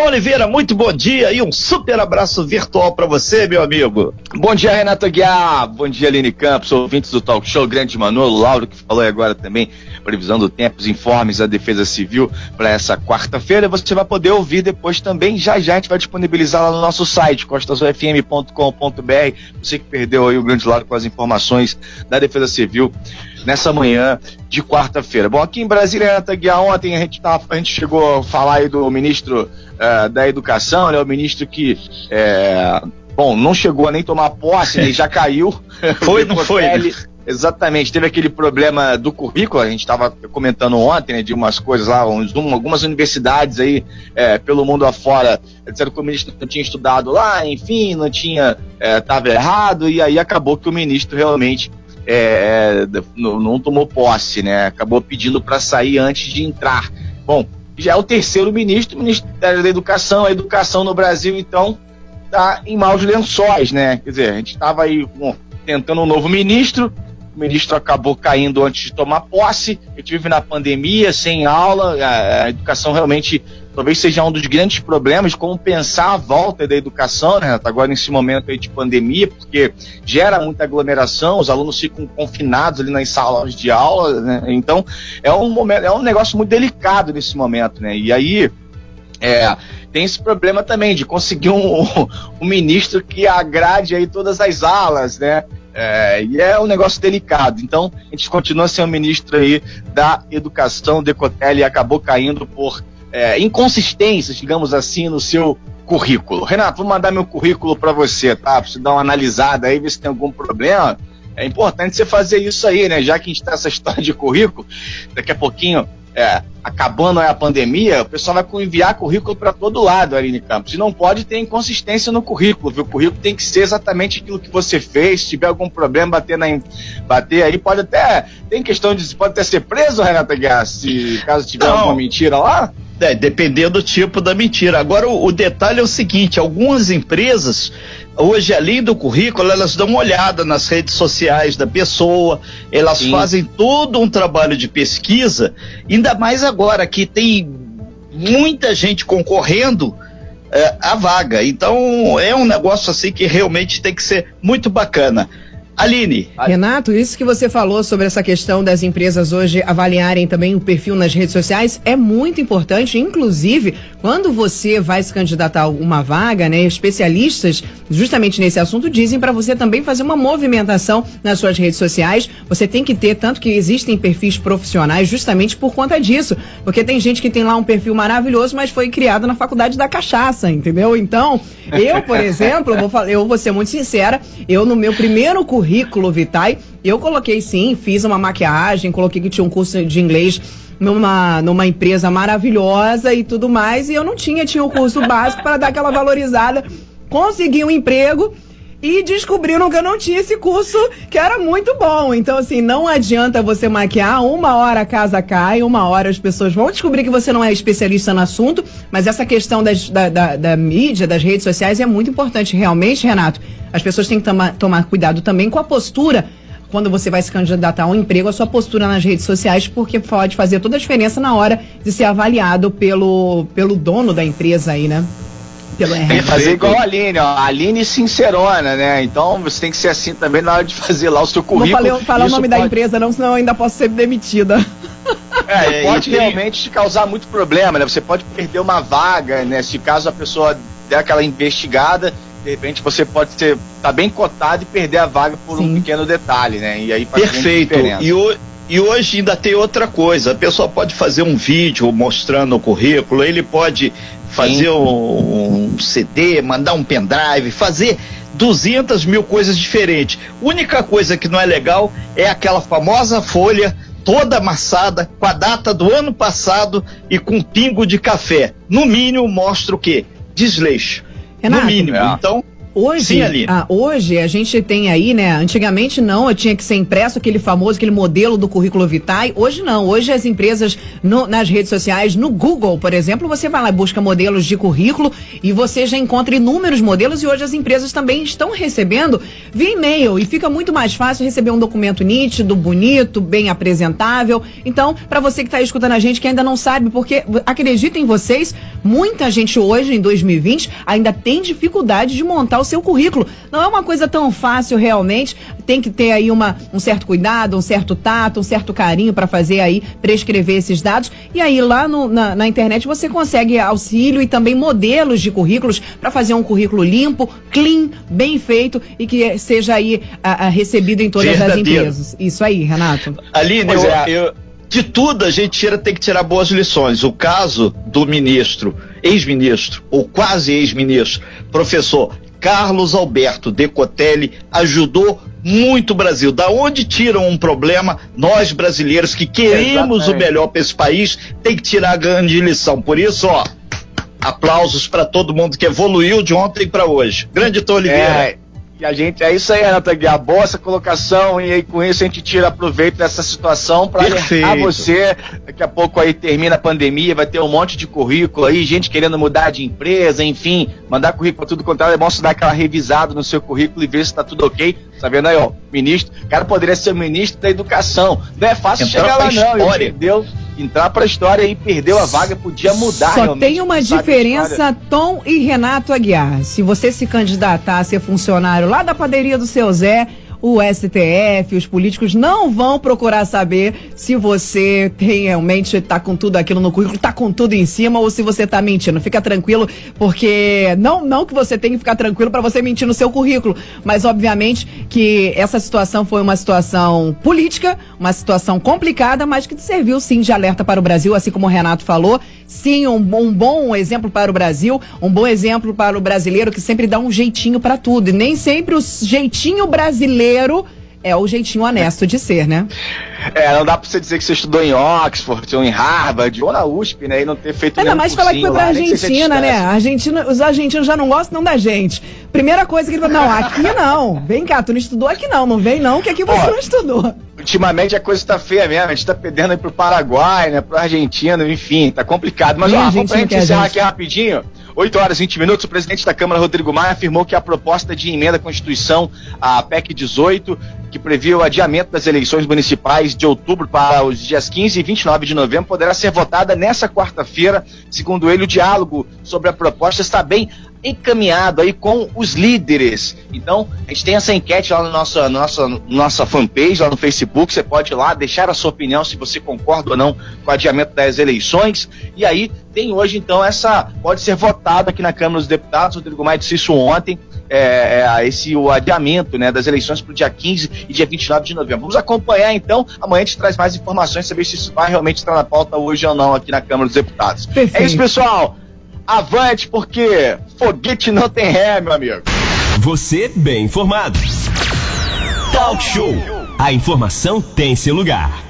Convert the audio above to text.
Renatão Oliveira, muito bom dia e um super abraço virtual para você, meu amigo. Bom dia, Renato Guiar. Bom dia, Aline Campos, ouvintes do Talk Show, grande Manolo, Lauro, que falou agora também, previsão do tempo, os informes da Defesa Civil para essa quarta-feira. Você vai poder ouvir depois também, já já a gente vai disponibilizar lá no nosso site, costasofm.com.br. Você que perdeu aí o grande lado com as informações da Defesa Civil nessa manhã de quarta-feira. Bom, aqui em Brasília, Renata Guiar, ontem a gente, tava, a gente chegou a falar aí do ministro uh, da Educação, né, o ministro que, é, bom, não chegou a nem tomar posse, né, já caiu. Foi, não foi? Né? Exatamente, teve aquele problema do currículo, a gente estava comentando ontem, né, de umas coisas lá, uns, um, algumas universidades aí é, pelo mundo afora disseram que o ministro não tinha estudado lá, enfim, não tinha, estava é, errado, e aí acabou que o ministro realmente é, é não, não, tomou posse, né? Acabou pedindo para sair antes de entrar. Bom, já é o terceiro ministro, o Ministério da Educação. A educação no Brasil, então, está em maus lençóis, né? Quer dizer, a gente estava aí tentando um novo ministro, ministro acabou caindo antes de tomar posse, a gente vive na pandemia, sem aula, a, a educação realmente talvez seja um dos grandes problemas, como pensar a volta da educação, né, agora nesse momento aí de pandemia, porque gera muita aglomeração, os alunos ficam confinados ali nas salas de aula, né, então é um momento, é um negócio muito delicado nesse momento, né, e aí é, tem esse problema também de conseguir um, um ministro que agrade aí todas as alas, né, é, e é um negócio delicado. Então, a gente continua sendo ministro aí da Educação, Decotelli acabou caindo por é, inconsistências, digamos assim, no seu currículo. Renato, vou mandar meu currículo para você, tá? Pra você dar uma analisada aí, ver se tem algum problema. É importante você fazer isso aí, né? Já que a gente tá essa história de currículo, daqui a pouquinho, é, acabando a pandemia, o pessoal vai enviar currículo para todo lado, Aline Campos. E não pode ter inconsistência no currículo, viu? O currículo tem que ser exatamente aquilo que você fez. Se tiver algum problema, bater, na, bater aí, pode até. Tem questão de. Pode até ser preso, Renata Guiar, se caso tiver não. alguma mentira lá? É, dependendo do tipo da mentira. Agora, o, o, detalhe é o seguinte: algumas empresas, hoje, além do currículo, elas dão uma olhada nas redes sociais da pessoa, elas Sim. fazem todo um trabalho de pesquisa, ainda mais agora que tem muita gente concorrendo é, à vaga. Então, é um negócio assim que realmente tem que ser muito bacana. Aline. Renato, isso que você falou sobre essa questão das empresas hoje avaliarem também o perfil nas redes sociais é muito importante. Inclusive, quando você vai se candidatar a uma vaga, né, especialistas justamente nesse assunto dizem para você também fazer uma movimentação nas suas redes sociais. Você tem que ter, tanto que existem perfis profissionais justamente por conta disso. Porque tem gente que tem lá um perfil maravilhoso, mas foi criado na faculdade da cachaça, entendeu? Então, eu, por exemplo, vou, eu vou ser muito sincera, eu no meu primeiro currículo currículo Vitae. Eu coloquei sim, fiz uma maquiagem, coloquei que tinha um curso de inglês numa, numa empresa maravilhosa e tudo mais, e eu não tinha, tinha o curso básico para dar aquela valorizada. Consegui um emprego e descobriram que eu não tinha esse curso que era muito bom. Então, assim, não adianta você maquiar, uma hora a casa cai, uma hora as pessoas vão descobrir que você não é especialista no assunto, mas essa questão das, da, da, da, mídia, das redes sociais é muito importante. Realmente, Renato, as pessoas têm que tomar, tomar cuidado também com a postura quando você vai se candidatar a um emprego, a sua postura nas redes sociais, porque pode fazer toda a diferença na hora de ser avaliado pelo, pelo dono da empresa aí, né? Pelo RH. Tem que fazer igual a Aline, ó. A Aline sincerona, né? Então você tem que ser assim também na hora de fazer lá o seu currículo. Não falar o nome pode... da empresa, não, senão eu ainda posso ser demitida. É, pode realmente te causar muito problema, né? Você pode perder uma vaga, né? Se caso a pessoa der aquela investigada, de repente você pode ser tá bem cotado e perder a vaga por Sim. um pequeno detalhe, né? E aí faz Perfeito. E, o, e hoje ainda tem outra coisa. A pessoa pode fazer um vídeo mostrando o currículo, ele pode fazer um, um, CD, mandar um pendrive, fazer 200 mil coisas diferentes. Única coisa que não é legal é aquela famosa folha toda amassada com a data do ano passado e com pingo de café. No mínimo mostra o quê? Desleixo. Renato, no mínimo. É. Então Hoje, Sim, ah, hoje a gente tem aí, né? Antigamente não, tinha que ser impresso aquele famoso, aquele modelo do currículo vitae. Hoje não. Hoje as empresas no, nas redes sociais, no Google, por exemplo, você vai lá e busca modelos de currículo e você já encontra inúmeros modelos e hoje as empresas também estão recebendo via e-mail e fica muito mais fácil receber um documento nítido, bonito, bem apresentável. Então, para você que está escutando a gente que ainda não sabe, porque acreditem vocês, Muita gente hoje, em 2020, ainda tem dificuldade de montar o seu currículo. Não é uma coisa tão fácil realmente, tem que ter aí uma, um certo cuidado, um certo tato, um certo carinho para fazer aí, prescrever esses dados. E aí lá no, na, na internet você consegue auxílio e também modelos de currículos para fazer um currículo limpo, clean, bem feito e que seja aí a, a recebido em todas Verdadeiro. as empresas. Isso aí, Renato. Aline, eu, é. eu, de tudo a gente tira, tem que tirar boas lições. O caso do ministro, ex-ministro, ou quase ex-ministro, professor Carlos Alberto Decotelli, ajudou muito o Brasil. Da onde tiram um problema, nós brasileiros que queremos Exatamente. o melhor para esse país, tem que tirar a grande lição. Por isso, ó, aplausos para todo mundo que evoluiu de ontem para hoje. Grande Tom Oliveira. É. E a gente, é isso aí, Renato Aguiar, boa essa colocação e aí com isso a gente tira proveito dessa situação para alertar você. Daqui a pouco aí termina a pandemia, vai ter um monte de currículo aí, gente querendo mudar de empresa, enfim, mandar currículo tudo contrário, é bom você dar aquela revisada no seu currículo e ver se tá tudo ok. Tá vendo aí, ó, ministro, o cara poderia ser ministro da educação. Não é fácil Entrar chegar lá não, entendeu? Entrar para a história e perdeu a vaga, podia mudar Só tem uma diferença, Tom e Renato Aguiar. Se você se candidatar a ser funcionário lá da padaria do seu Zé, o STF, os políticos não vão procurar saber se você tem realmente está com tudo aquilo no currículo, está com tudo em cima ou se você está mentindo. Fica tranquilo, porque não não que você tenha que ficar tranquilo para você mentir no seu currículo, mas obviamente que essa situação foi uma situação política, uma situação complicada, mas que serviu sim de alerta para o Brasil, assim como o Renato falou. Sim, um, um bom exemplo para o Brasil, um bom exemplo para o brasileiro que sempre dá um jeitinho para tudo. E nem sempre o jeitinho brasileiro é o jeitinho honesto de ser, né? É, não dá pra você dizer que você estudou em Oxford ou em Harvard ou na USP, né? E não ter feito Ainda mais falar que foi pra lá, Argentina, né? Argentina, os argentinos já não gostam da gente. Primeira coisa que ele falou, não, aqui não. Vem cá, tu não estudou aqui não. Não vem não, que aqui você Ó, não estudou. Ultimamente a coisa tá feia mesmo. A gente tá perdendo aí pro Paraguai, né? Pro Argentina, enfim, tá complicado. Mas, ó, vamos pra gente encerrar aqui rapidinho. 8 horas e 20 minutos, o presidente da Câmara, Rodrigo Maia, afirmou que a proposta de emenda à Constituição, a PEC 18, que previa o adiamento das eleições municipais de outubro para os dias 15 e 29 de novembro, poderá ser votada nessa quarta-feira. Segundo ele, o diálogo sobre a proposta está bem encaminhado aí com os líderes. Então, a gente tem essa enquete lá na nossa, nossa, nossa fanpage, lá no Facebook. Você pode ir lá deixar a sua opinião se você concorda ou não com o adiamento das eleições. E aí tem hoje, então, essa. Pode ser votado aqui na Câmara dos Deputados. O Rodrigo Maia disse isso ontem. É, é, esse o adiamento né, das eleições para o dia 15 e dia 29 de novembro. Vamos acompanhar então. Amanhã a gente traz mais informações, saber se isso vai realmente estar na pauta hoje ou não aqui na Câmara dos Deputados. Perfeito. É isso, pessoal. Avante, porque foguete não tem ré, meu amigo. Você bem informado. Talk Show. A informação tem seu lugar.